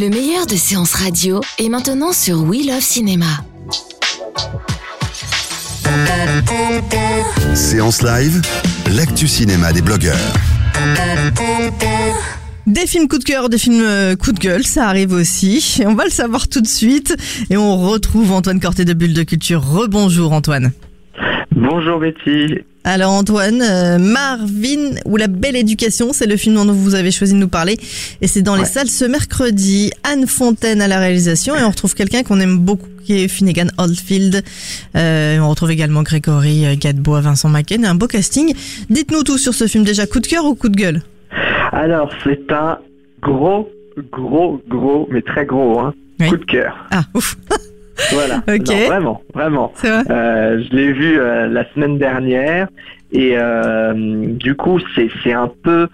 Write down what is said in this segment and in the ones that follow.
Le meilleur de séances radio est maintenant sur We Love Cinéma. Séance live, l'actu cinéma des blogueurs. Des films coup de cœur, des films euh, coup de gueule, ça arrive aussi. On va le savoir tout de suite. Et on retrouve Antoine Corté de Bulle de Culture. Rebonjour Antoine. Bonjour Betty. Alors Antoine, euh, Marvin ou La Belle Éducation, c'est le film dont vous avez choisi de nous parler. Et c'est dans les salles ce mercredi. Anne Fontaine à la réalisation. Et on retrouve quelqu'un qu'on aime beaucoup, qui est Finnegan Oldfield. Euh, on retrouve également Grégory euh, Gadebois, Vincent Macken. Un beau casting. Dites-nous tout sur ce film déjà. Coup de cœur ou coup de gueule? Alors c'est un gros, gros, gros, mais très gros, hein, Oui. coup de cœur. Ah, ouf. Voilà. Non, vraiment, vraiment. Vrai Euh, je l'ai vu euh, la semaine dernière et euh, du coup c'est un peu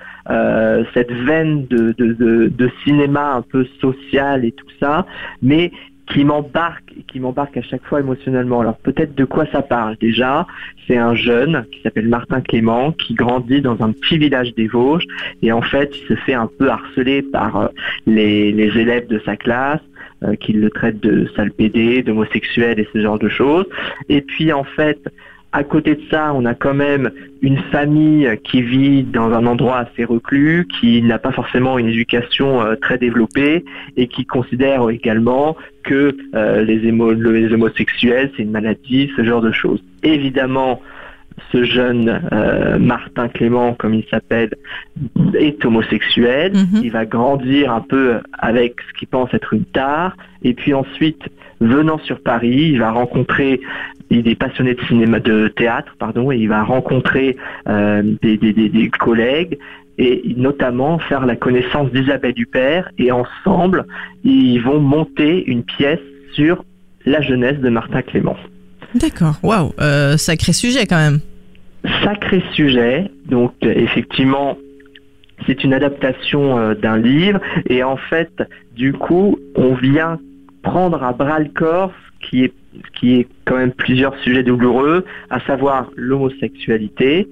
cette veine de, de, de, de cinéma un peu social et tout ça, mais qui m'embarque qui m'embarque à chaque fois émotionnellement. Alors peut-être de quoi ça parle? Déjà C'est un jeune qui s'appelle Martin Clément qui grandit dans un petit village des Vosges et en fait il se fait un peu harceler par les, les élèves de sa classe euh, le traitent de sale pédé, d'homosexuel et ce genre de choses. Et puis en fait, à côté de ça, on a quand même une famille qui vit dans un endroit assez reclus, qui n'a pas forcément une éducation euh, très développée et qui considère également que euh, les homosexuels, c'est une maladie, ce genre de choses. Évidemment, ce jeune euh, Martin Clément, comme il s'appelle, est homosexuel. Mhm. Il va grandir un peu avec ce qu'il pense être une tare. Et puis ensuite, venant sur Paris, il va rencontrer, il est passionné de cinéma, de théâtre, pardon, et il va rencontrer euh, des, des- des- des collègues et notamment faire la connaissance d'Isabelle Huppert. Et ensemble, ils vont monter une pièce sur la jeunesse de Martin Clément. D'accord. Waouh. Euh, sacré sujet quand même. sacré sujet. Donc effectivement, c'est une adaptation euh, d'un livre et en fait, du coup, on vient prendre à bras le corps ce qui est ce qui est quand même plusieurs sujets douloureux, à savoir l'homosexualité,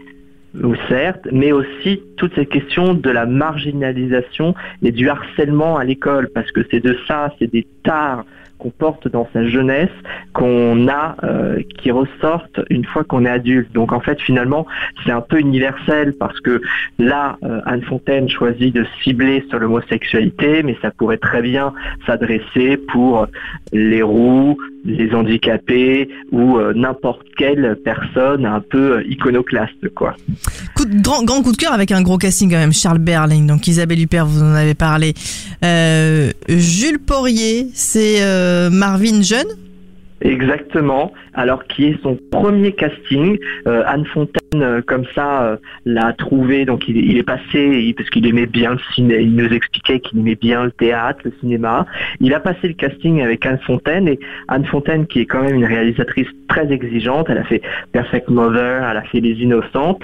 ou certes, mais aussi toutes ces questions de la marginalisation et du harcèlement à l'école, parce que c'est de ça, c'est des tares qu'on porte dans sa jeunesse, qu'on a, euh, qui ressortent une fois qu'on est adulte. Donc en fait, finalement, c'est un peu universel parce que là, euh, Anne Fontaine choisit de cibler sur l'homosexualité, mais ça pourrait très bien s'adresser pour les roux, les handicapés ou euh, n'importe quelle personne un peu euh, iconoclaste, quoi. Coup de- grand, grand coup de cœur avec un gros casting quand même. Charles Berling, donc Isabelle Huppert, vous en avez parlé. Euh, Jules Porrier, c'est euh, Marvin Jeune? Exactement. Alors qui est son premier casting. Anne Fontaine, comme ça, euh, l'a trouvé. Donc il, est passé parce qu'il aimait bien le ciné. Il nous expliquait qu'il aimait bien le théâtre, le cinéma. Il a passé le casting avec Anne Fontaine et Anne Fontaine, qui est quand même une réalisatrice très exigeante. Elle a fait Perfect Mother, elle a fait Les Innocentes.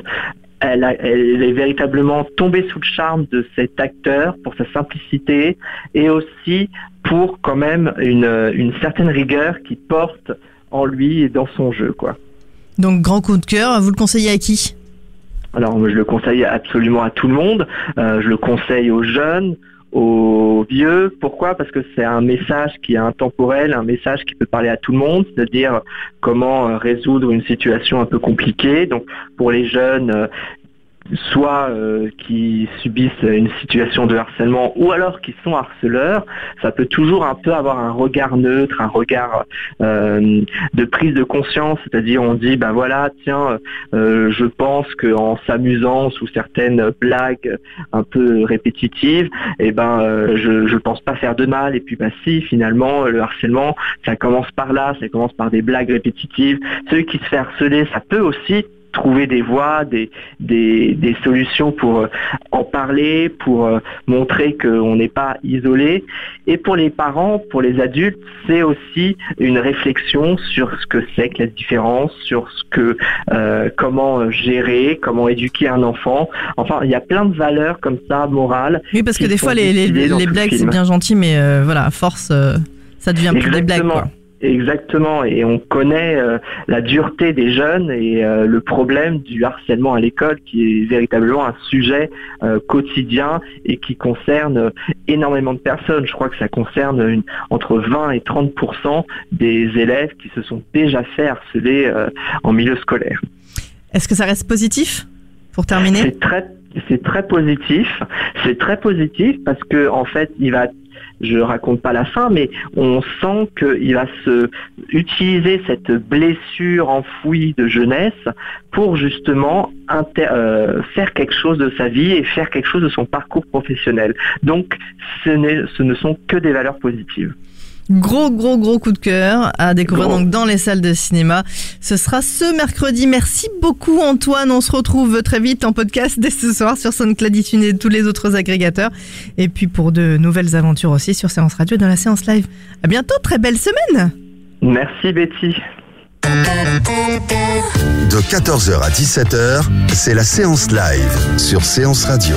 Elle, elle est véritablement tombée sous le charme de cet acteur pour sa simplicité et aussi pour quand même une, une certaine rigueur qui porte en lui et dans son jeu quoi. Donc grand coup de cœur. Vous le conseillez à qui? Alors je le conseille absolument à tout le monde, Euh, je le conseille aux jeunes, aux vieux. Pourquoi? Parce que c'est un message qui est intemporel, un message qui peut parler à tout le monde, c'est-à-dire comment euh, résoudre une situation un peu compliquée. Donc pour les jeunes, euh, soit euh, qui subissent une situation de harcèlement ou alors qui sont harceleurs, ça peut toujours un peu avoir un regard neutre, un regard euh, de prise de conscience, c'est-à-dire on dit ben voilà tiens euh, je pense qu'en s'amusant sous certaines blagues un peu répétitives, eh ben je je pense pas faire de mal et puis bah si finalement le harcèlement ça commence par là, ça commence par des blagues répétitives. Celui qui se fait harceler, ça peut aussi trouver des voies, des, des, des solutions pour euh, en parler, pour euh, montrer qu'on n'est pas isolé. Et pour les parents, pour les adultes, c'est aussi une réflexion sur ce que c'est que la différence, sur ce que euh, comment gérer, comment éduquer un enfant. Enfin, il y a plein de valeurs comme ça, morales. Oui, parce que des fois les, les, blagues c'est bien gentil, mais euh, voilà, force, euh, ça devient plus des blagues. Quoi. Exactement, et on connaît euh, la dureté des jeunes et euh, le problème du harcèlement à l'école qui est véritablement un sujet euh, quotidien et qui concerne énormément de personnes. Je crois que ça concerne une, entre 20 et 30% des élèves qui se sont déjà fait harceler en milieu scolaire. Est-ce que ça reste positif pour terminer? C'est très c'est très positif. C'est très positif parce que en fait, il va je raconte pas la fin, mais on sent qu'il va se utiliser cette blessure enfouie de jeunesse pour justement euh, faire quelque chose de sa vie et faire quelque chose de son parcours professionnel. Donc, ce ne sont que des valeurs positives. Gros, gros, gros coup de cœur à découvrir donc dans les salles de cinéma. Ce sera ce mercredi. Merci beaucoup Antoine. On se retrouve très vite en podcast dès ce soir sur SoundCloud et tous les autres agrégateurs. Et puis pour de nouvelles aventures aussi sur Séance Radio dans la séance live. À bientôt. Très belle semaine. Merci Betty. De 14h à 17h, c'est la séance live sur Séance Radio.